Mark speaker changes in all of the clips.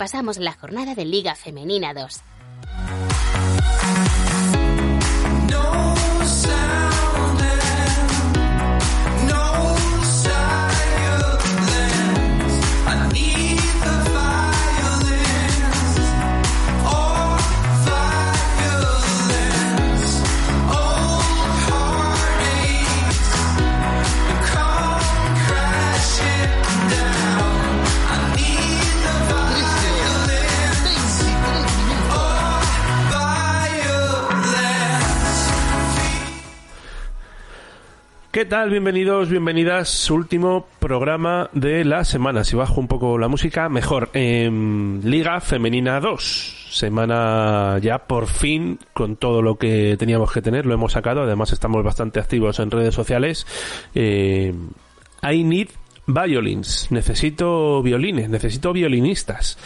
Speaker 1: Repasamos la jornada de Liga Femenina 2.
Speaker 2: ¿Qué tal? Bienvenidos, bienvenidas. Último programa de la semana. Si bajo un poco la música, mejor. Em, Liga Femenina 2. Semana ya por fin con todo lo que teníamos que tener. Lo hemos sacado. Además estamos bastante activos en redes sociales. Eh, I need violins. Necesito violines. Necesito violinistas.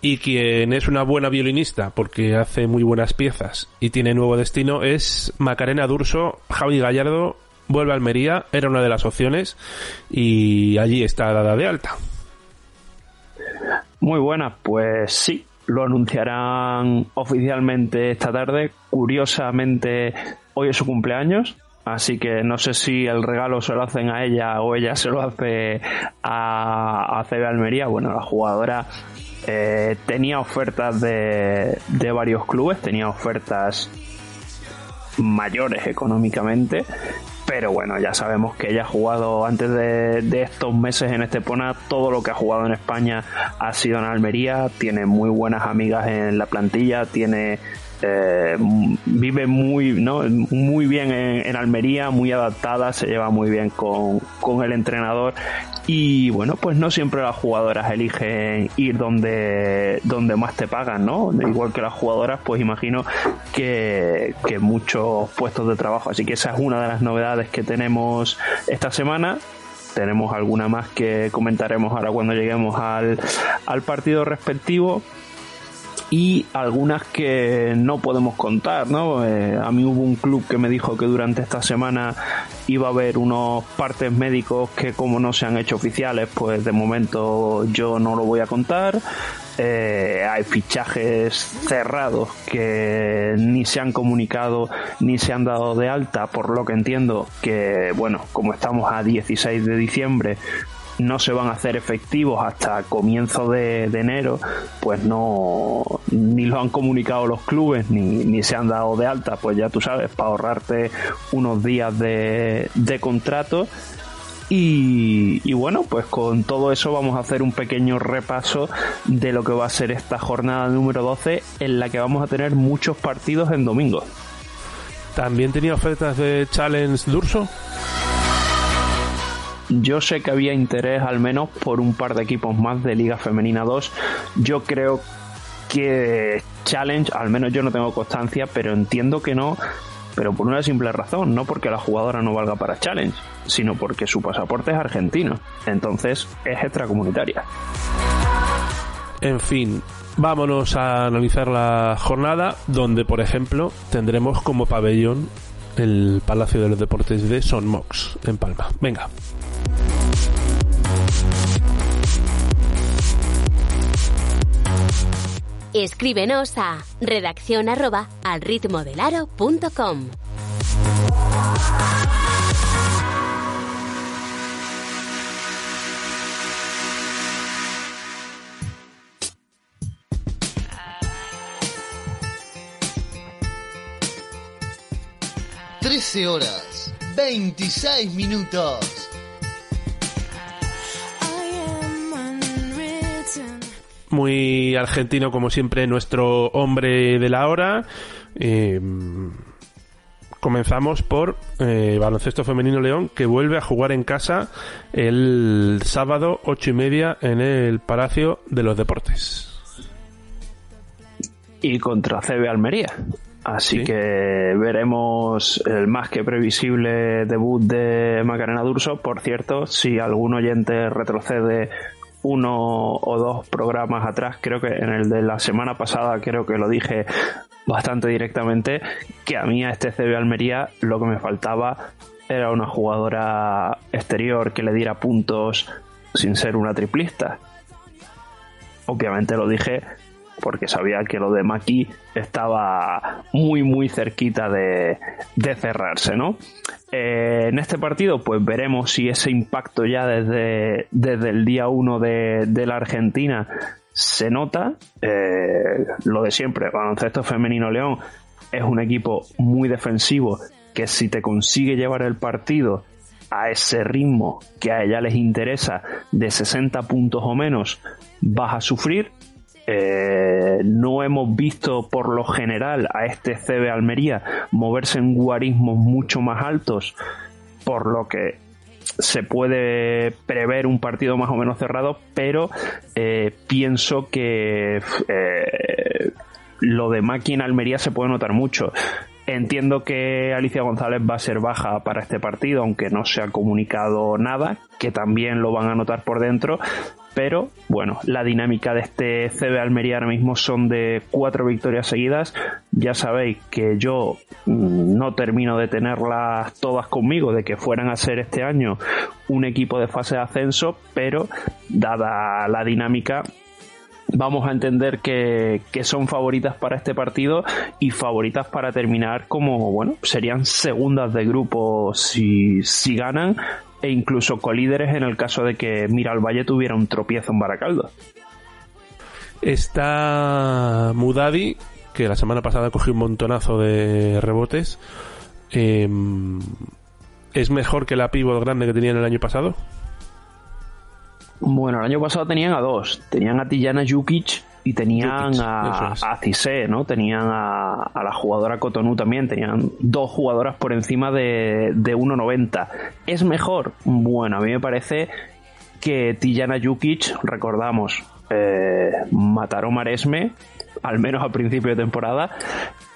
Speaker 2: Y quien es una buena violinista porque hace muy buenas piezas y tiene nuevo destino es Macarena Durso, Javi Gallardo, vuelve a Almería, era una de las opciones y allí está dada de alta.
Speaker 3: Muy buenas, pues sí, lo anunciarán oficialmente esta tarde. Curiosamente, hoy es su cumpleaños, así que no sé si el regalo se lo hacen a ella o ella se lo hace a, a Almería. Bueno, la jugadora eh, tenía ofertas de, de varios clubes, tenía ofertas mayores económicamente. Pero bueno, ya sabemos que ella ha jugado antes de, estos meses en Estepona, todo lo que ha jugado en España ha sido en Almería, tiene muy buenas amigas en la plantilla, tiene eh, vive muy no muy bien en, en Almería, muy adaptada, se lleva muy bien con, con el entrenador y bueno, pues no siempre las jugadoras eligen ir donde, donde más te pagan, ¿no? Igual que las jugadoras, pues imagino que, que muchos puestos de trabajo. Así que esa es una de las novedades que tenemos esta semana. Tenemos alguna más que comentaremos ahora cuando lleguemos al, al partido respectivo y algunas que no podemos contar, ¿no? Eh, a mí hubo un club que me dijo que durante esta semana iba a haber unos partes médicos que como no se han hecho oficiales, pues de momento yo no lo voy a contar. Eh, hay fichajes cerrados que ni se han comunicado ni se han dado de alta, por lo que entiendo que, bueno, como estamos a 16 de diciembre, no se van a hacer efectivos hasta comienzo de, enero, pues no ni lo han comunicado los clubes ni, ni se han dado de alta, pues ya tú sabes, para ahorrarte unos días de, de contrato. Y, y bueno, pues con todo eso vamos a hacer un pequeño repaso de lo que va a ser esta jornada número 12 en la que vamos a tener muchos partidos en domingo.
Speaker 2: También tenía ofertas de Challenge Durso.
Speaker 3: Yo sé que había interés al menos por un par de equipos más de Liga Femenina 2. Yo creo que Challenge, al menos yo no tengo constancia, pero entiendo que no, pero por una simple razón, no porque la jugadora no valga para Challenge, sino porque su pasaporte es argentino. Entonces es extracomunitaria.
Speaker 2: En fin, vámonos a analizar la jornada donde, por ejemplo, tendremos como pabellón el Palacio de los Deportes de Son Mox en Palma. Venga.
Speaker 1: Escríbenos a redacción arroba al ritmo del aro.com.
Speaker 4: Trece horas, 26 minutos.
Speaker 2: Muy argentino como siempre nuestro hombre de la hora. Eh, comenzamos por eh, baloncesto femenino León que vuelve a jugar en casa el sábado ocho y media en el Palacio de los Deportes.
Speaker 3: y contra CB Almería. Así
Speaker 2: Sí.
Speaker 3: que veremos el más que previsible debut de Macarena Durso. Por cierto, si algún oyente retrocede uno o dos programas atrás, creo que en el de la semana pasada creo que lo dije bastante directamente, que a mí a este CB Almería lo que me faltaba era una jugadora exterior que le diera puntos sin ser una triplista. Obviamente lo dije porque sabía que lo de Maki estaba muy muy cerquita de, de cerrarse, ¿no? Eh, en este partido pues veremos si ese impacto ya desde, desde el día 1 de, de la Argentina se nota. Eh, lo de siempre, baloncesto femenino León es un equipo muy defensivo que si te consigue llevar el partido a ese ritmo que a ella les interesa de 60 puntos o menos, vas a sufrir. Eh, no hemos visto por lo general a este CB Almería moverse en guarismos mucho más altos, por lo que se puede prever un partido más o menos cerrado, pero eh, pienso que eh, lo de Maki en Almería se puede notar mucho. Entiendo que Alicia González va a ser baja para este partido, aunque no se ha comunicado nada, que también lo van a notar por dentro. Pero bueno, la dinámica de este CB Almería ahora mismo son de cuatro victorias seguidas. Ya sabéis que yo mm, no termino de tenerlas todas conmigo, de que fueran a ser este año un equipo de fase de ascenso, pero dada la dinámica, vamos a entender que, que, son favoritas para este partido y favoritas para terminar como, bueno, serían segundas de grupo si, si ganan e incluso colíderes en el caso de que Miralvalle tuviera un tropiezo en Baracaldo.
Speaker 2: Está Mudadi, que la semana pasada cogió un montonazo de rebotes. Eh, ¿Es mejor que la pivot grande que tenían el año pasado?
Speaker 3: Bueno, el año pasado tenían a dos. Tenían a Tijana Jukic y tenían a,
Speaker 2: es.
Speaker 3: a Cissé, ¿no? Tenían a, a la jugadora Cotonou también. Tenían dos jugadoras por encima de, de 1,90. ¿Es mejor? Bueno, a mí me parece que Tijana Jukic, recordamos, eh, Mataró Maresme, al menos a principio de temporada.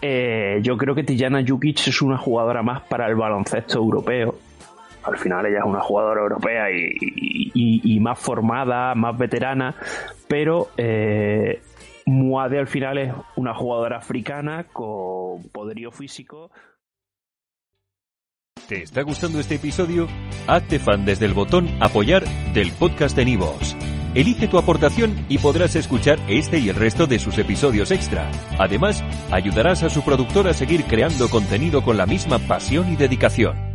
Speaker 3: Eh, yo creo que Tijana Jukic es una jugadora más para el baloncesto europeo al final ella es una jugadora europea y, y- más formada, más veterana, pero eh, Muade al final es una jugadora africana con poderío físico.
Speaker 5: ¿Te está gustando este episodio? Hazte fan desde el botón Apoyar del podcast de Nivos. Elige tu aportación y podrás escuchar este y el resto de sus episodios extra. Además, ayudarás a su productor a seguir creando contenido con la misma pasión y dedicación.